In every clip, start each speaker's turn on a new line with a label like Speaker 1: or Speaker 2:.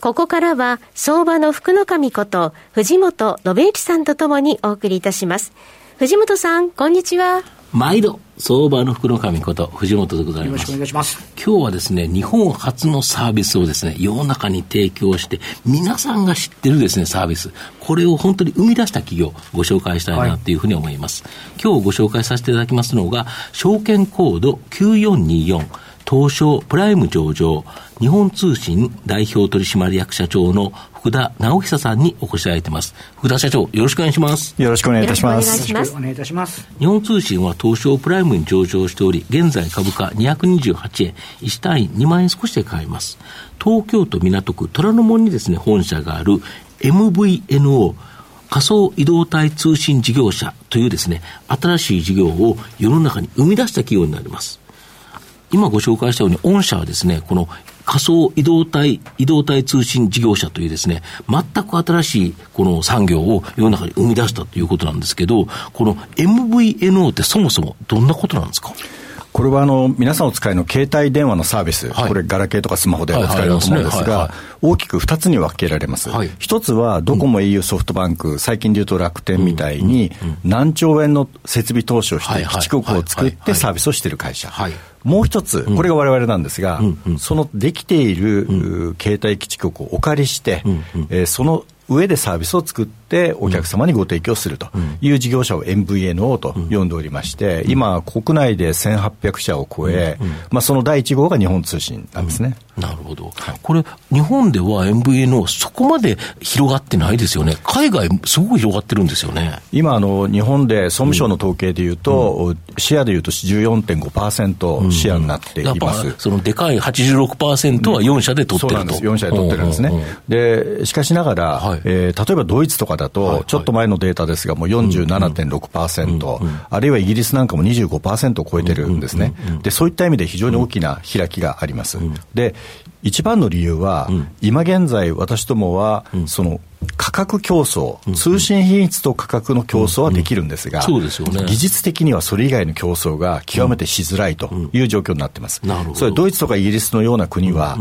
Speaker 1: ここからは相場の福の神こと藤本信之さんとともにお送りいたします。藤本さん、こんにちは。
Speaker 2: 毎度、相場の福の神こと藤本でございます。よろ
Speaker 3: しくお願いします。
Speaker 2: 今日はですね、日本初のサービスをですね、世の中に提供して、皆さんが知ってるですね、サービス。これを本当に生み出した企業、ご紹介したいなというふうに思います。はい、今日ご紹介させていただきますのが、証券コード9424。東証プライム上場、日本通信代表取締役社長の福田直久さんにお越しいただいてます。福田社長、よろしくお願いします。
Speaker 3: よろしくお願いいたします。
Speaker 1: よろしく
Speaker 3: お願いいたします。
Speaker 2: 日本通信は東証プライムに上場しており、現在株価228円、1単位2万円少しで買えます。東京都港区虎ノ門にですね、本社がある MVNO、仮想移動体通信事業者というですね、新しい事業を世の中に生み出した企業になります。今ご紹介したように、御社はですね、この仮想移動体、移動体通信事業者というですね、全く新しいこの産業を世の中に生み出したということなんですけど、この MVNO ってそもそもどんなことなんですか？
Speaker 3: これはあの皆さんお使いの携帯電話のサービス、はい、これ、ガラケーとかスマホでお使いだと思うんですが、大きく2つに分けられます。はい、1つは、ドコモ、au、ソフトバンク、最近でいうと楽天みたいに、何兆円の設備投資をして、基地局を作ってサービスをしている会社。もう一つ、これが我々なんですが、そのできている携帯基地局をお借りして、えその上でサービスを作ってお客様にご提供すると。いう事業者を MVNO と呼んでおりまして、今、国内で1800社を超え、まあ、その第1号が日本通信なんですね。
Speaker 2: なるほど、はい、これ、日本では MVNO、そこまで広がってないですよね、海外、すごく広がってるんですよね。
Speaker 3: 今あの、日本で総務省の統計でいうと、うん、シェアでいうと14.5%シェアになっています、うん、
Speaker 2: そのでかい86%は4社で取ってると、そうなんです。
Speaker 3: 4社で取ってるんですね。でしかしながら、はい、えー、例えばドイツとかだと、ちょっと前のデータですが、もう47.6%、あるいはイギリスなんかも25%を超えてるんですね、でそういった意味で非常に大きな開きがあります。で一番の理由は、うん、今現在、私どもは、うん、その価格競争、うん、通信品質と価格の競争はできるんですが、技術的にはそれ以外の競争が極めてしづらいという状況になってます。それドイツとかイギリスのような国は、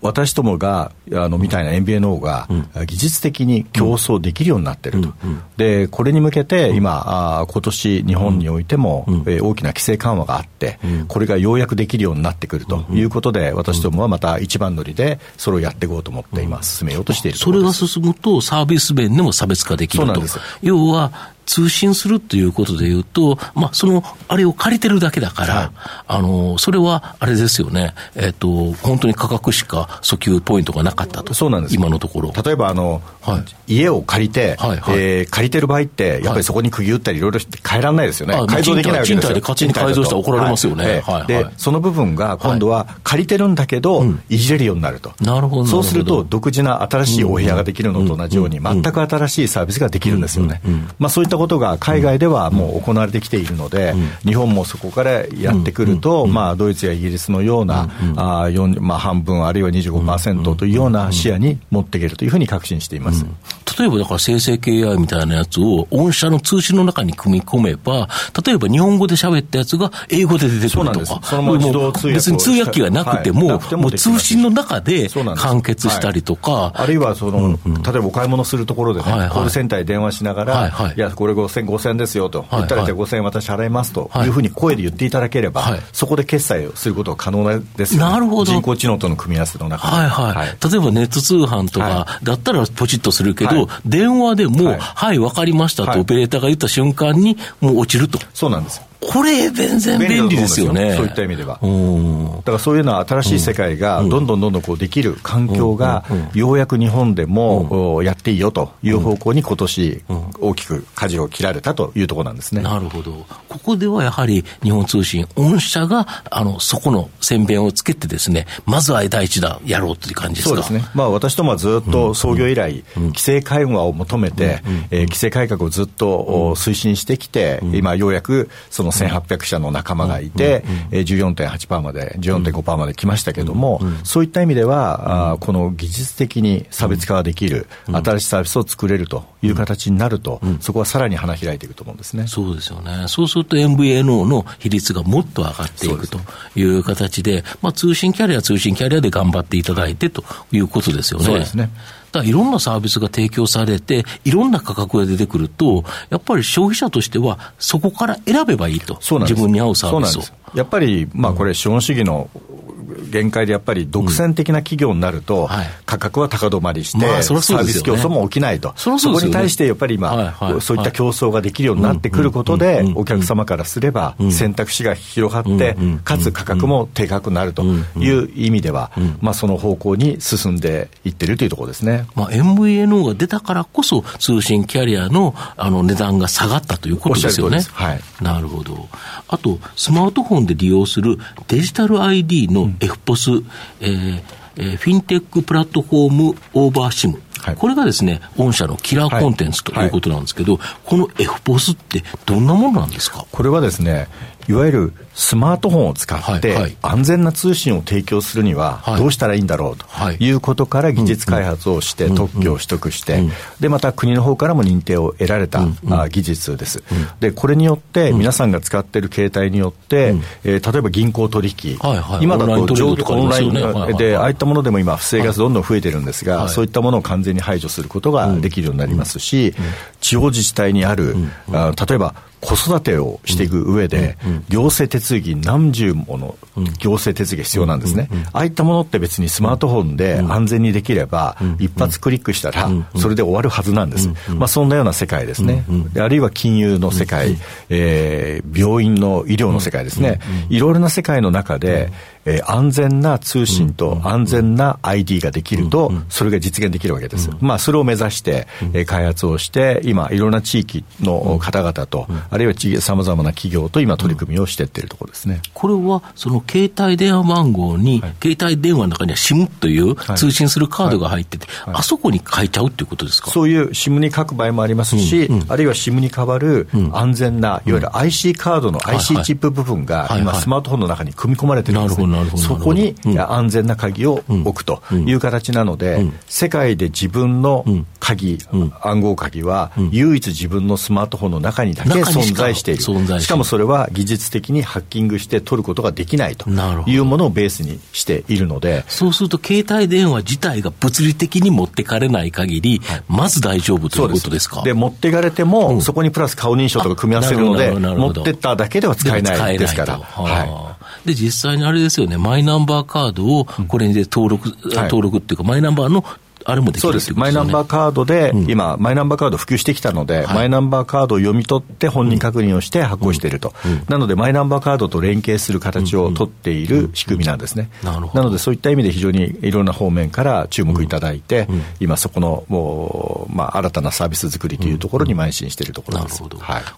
Speaker 3: 私どもが、あの、みたいな MBNO が、技術的に競争できるようになってると。で、これに向けて、今、あ今年、日本においても、え大きな規制緩和があって、これがようやくできるようになってくるということで、私どもはまた一番乗りで、それをやっていこうと思って今、進めようとしている
Speaker 2: それが進むと、サービス面でも差別化できると。要は、通信するということでいうと、まあ、その、あれを借りてるだけだから、はい、あの、それは、あれですよね、えっ、ー、と、本当に価格しか訴求ポイントがなかったと。
Speaker 3: そうなんです。
Speaker 2: 今のところ。
Speaker 3: 例えば、あの、はい、家を借りて、はいはい、えー、借りてる場合って、やっぱりそこに釘打ったりいろいろ変えられないですよね。改造できないわけですよ。賃
Speaker 2: 貸で勝手に改造したら怒られますよね。
Speaker 3: はい、で、その部分が今度は借りてるんだけど、いじれるようになると。
Speaker 2: なるほど。
Speaker 3: そうすると、独自な新しいお部屋ができるのと同じように、全く新しいサービスができるんですよね。まあ、そういったことが海外ではもう行われてきているので、日本もそこからやってくると、まあ、ドイツやイギリスのような、あまあ、半分、あるいは25%というような視野に持っていけるというふうに確信しています。
Speaker 2: 例えばだから生成 AI みたいなやつを御社の通信の中に組み込めば、例えば日本語で喋ったやつが英語で出てくるとか、
Speaker 3: その自動通訳
Speaker 2: 別に通訳機がなくても、はい、もう通信の中で完結したりとか、はい、
Speaker 3: あるいはその、うんうん、例えばお買い物するところでね、はいはい、コールセンターに電話しながら、はいはい、いや、これ5000、5000ですよと、言ったら、じゃあ5000円私払いますというふうに声で言っていただければ、はい、そこで決済をすることが可能ですよ、
Speaker 2: ね、なるほど。
Speaker 3: 人工知能との組み合わせの中
Speaker 2: で。はいはい。はい、例えばネット通販とかだったらポチッとするけど、電話でも、はい、わ、かりましたと、オペレーターが言った瞬間に、もう落ちると。
Speaker 3: そうなんです。
Speaker 2: これ、全然便利ですよ。ね。
Speaker 3: そういった意味では。だからそういうのは新しい世界がどんどんどんどんこうできる環境が、ようやく日本でもやっていいよという方向に今年大きく舵を切られたというところなんですね。
Speaker 2: なるほど。ここではやはり日本通信、御社があのそこの宣伝をつけてですね、まずは第一弾やろうという感じですか？
Speaker 3: そうですね。まあ私どもはずっと創業以来、規制緩和を求めて、え規制改革をずっと推進してきて、今ようやくその1800社の仲間がいて、え14.8%まで、14.5%まで来ましたけれども、そういった意味では、あこの技術的に差別化ができる、新しいサービスを作れるという形になると、そこはさらに花開いていくと思うんですね。
Speaker 2: そうですよね。そうすると MVNO の比率がもっと上がっていくという形で、まあ通信キャリア、通信キャリアで頑張っていただいてということですよね。
Speaker 3: そうですね。
Speaker 2: だいろんなサービスが提供されて、いろんな価格が出てくると、やっぱり消費者としては、そこから選べばいいと、自分に合うサービスを。
Speaker 3: やっぱり、まあ、これ、資本主義の限界でやっぱり独占的な企業になると、価格は高止まりして、サービス競争も起きないと、そこに対してやっぱり今、そういった競争ができるようになってくることで、お客様からすれば、選択肢が広がって、かつ価格も低価格になるという意味では、まあ、その方向に進んでいってるというところですね、
Speaker 2: まあ、MVNO が出たからこそ、通信キャリアのあの値段が下がったということですよね。
Speaker 3: はい、
Speaker 2: なるほど。あと、スマートフォンで利用するデジタル ID の FPOS、えーえー、 FinTech Platform Over SIM。はい、これがですね、御社のキラーコンテンツということなんですけど、はいはい、この FPOS ってどんなものなんですか？
Speaker 3: これはですね、いわゆるスマートフォンを使って安全な通信を提供するにはどうしたらいいんだろうとい。うことから技術開発をして特許を取得してでまた国の方からも認定を得られた技術です。でこれによって皆さんが使っている携帯によってえ例えば銀行取引今だと上オンラインでああいったものでも今不正がどんどん増えてるんですがそういったものを完全に排除することができるようになりますし地方自治体にある例えば子育てをしていく上で、行政手続き何十もの行政手続きが必要なんですね。ああいったものって別にスマートフォンで安全にできれば、一発クリックしたら、それで終わるはずなんです。まあそんなような世界ですね。あるいは金融の世界、えー、病院の医療の世界ですね。いろいろな世界の中で、えー、安全な通信と安全な ID ができると、それが実現できるわけです。まあそれを目指して、えー、開発をして、今いろんな地域の方々と、あるいはさまざまな企業と今、取り組みをしていっているところですね、
Speaker 2: これは、その携帯電話番号に、はい、携帯電話の中には SIM という通信するカードが入ってて、あそこに書いちゃうっていうことですか？
Speaker 3: そういう SIM に書く場合もありますし、あるいは SIM に代わる安全な、いわゆる IC カードの IC チップ部分が、今、スマートフォンの中に組み込まれてるんですね、そこに安全な鍵を置くという形なので、世界で自分の鍵、暗号鍵は、唯一自分のスマートフォンの中にだけ存在している。しかもそれは技術的にハッキングして取ることができないというものをベースにしているので。
Speaker 2: そうすると、携帯電話自体が物理的に持ってかれない限り、はい、まず大丈夫ということですか？
Speaker 3: で持っていかれても、うん、そこにプラス顔認証とか組み合わせるので、持ってっただけでは使えないですから。は
Speaker 2: い、で、実際にあれですよね、マイナンバーカードをこれで登録、うん、登録っていうか、マイナンバーのあれもできる、ね、そうです、
Speaker 3: マイナンバーカードで、うん、今、マイナンバーカード普及してきたので、はい、マイナンバーカードを読み取って本人確認をして発行していると、うん、なので、マイナンバーカードと連携する形を取っている仕組みなんですね。なので、そういった意味で非常にいろんな方面から注目いただいて、今、そこのもう、まあ、新たなサービス作りというところに邁進しているところです。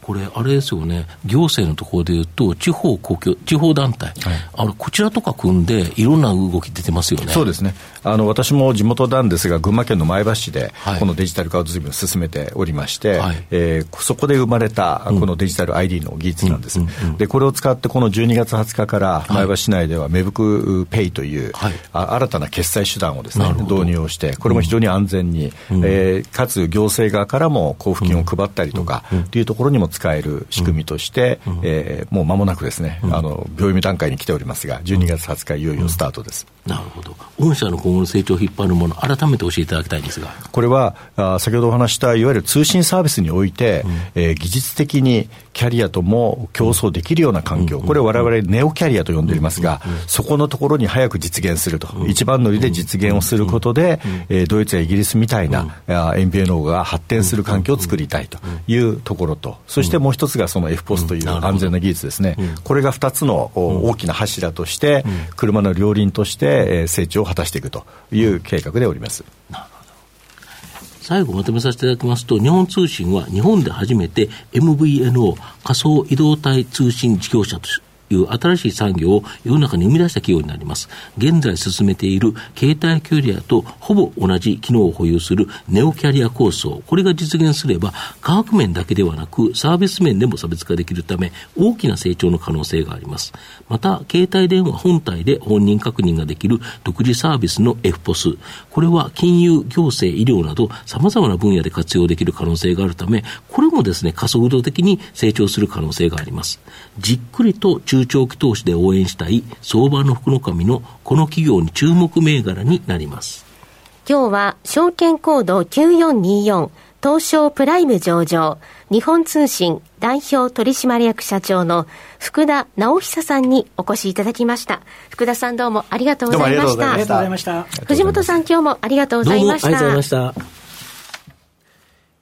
Speaker 2: これ、あれですよね、行政のところでいうと、地方公共、地方団体、はい、あのこちらとか組んで、いろんな動き出てますよね。
Speaker 3: そうですね。あの私も地元なんですが、群馬県の前橋市で、このデジタル化を随分進めておりまして、はい、えー、そこで生まれたこのデジタル ID の技術なんです。で、これを使って、この12月20日から前橋市内では、芽吹ペイという、はい、新たな決済手段をですね、導入をして、これも非常に安全に、うん、えー、かつ行政側からも交付金を配ったりとか、というところにも使える仕組みとして、うん、えー、もう間もなくですね、あの、秒読み段階に来ておりますが、12月20日いよいよスタートです。
Speaker 2: なるほど。御社の今後の成長を引っ張るもの、改めて教えていただきたいんですが。
Speaker 3: これは、あ先ほどお話したいわゆる通信サービスにおいて、うん、えー、技術的にキャリアとも競争できるような環境、これを我々ネオキャリアと呼んでおりますが、そこのところに早く実現すると、一番乗りで実現をすることで、えドイツやイギリスみたいな MVNO が発展する環境を作りたいというところと、そしてもう一つがその FPOS という安全な技術ですね、これが2つの大きな柱として、車の両輪として成長を果たしていくという計画でおります。
Speaker 2: 最後まとめさせていただきますと、日本通信は日本で初めて MVNO 仮想移動体通信事業者としていう新しい産業を世の中に生み出した企業になります。現在進めている携帯キャリアとほぼ同じ機能を保有するネオキャリア構想、これが実現すれば、価格面だけではなく、サービス面でも差別化できるため、大きな成長の可能性があります。また、携帯電話本体で本人確認ができる独自サービスの FPOS、これは金融、行政、医療など様々な分野で活用できる可能性があるため、これもですね、加速度的に成長する可能性があります。じっくりと中長期投資で応援したい相場の福の神のこの企業に注目銘柄になります。
Speaker 1: 今日は証券コード9424東証プライム上場日本通信代表取締役社長の福田直久さんにお越しいただきました。福田さんどうもありがとうございました。
Speaker 4: ありがとうございました。
Speaker 1: 藤本さん今日もありがとうございました。
Speaker 2: ありがとうございました。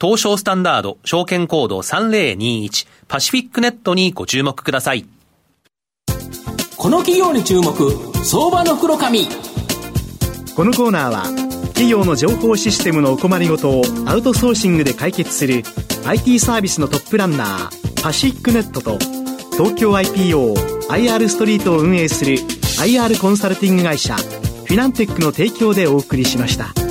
Speaker 5: 東証スタンダード証券コード3021パシフィックネットにご注目ください。
Speaker 6: この企業に注目、相場の袋紙。
Speaker 7: このコーナーは企業の情報システムのお困りごとをアウトソーシングで解決する IT サービスのトップランナーパシフィックネットと東京 IPOIR ストリートを運営する IR コンサルティング会社フィナンテックの提供でお送りしました。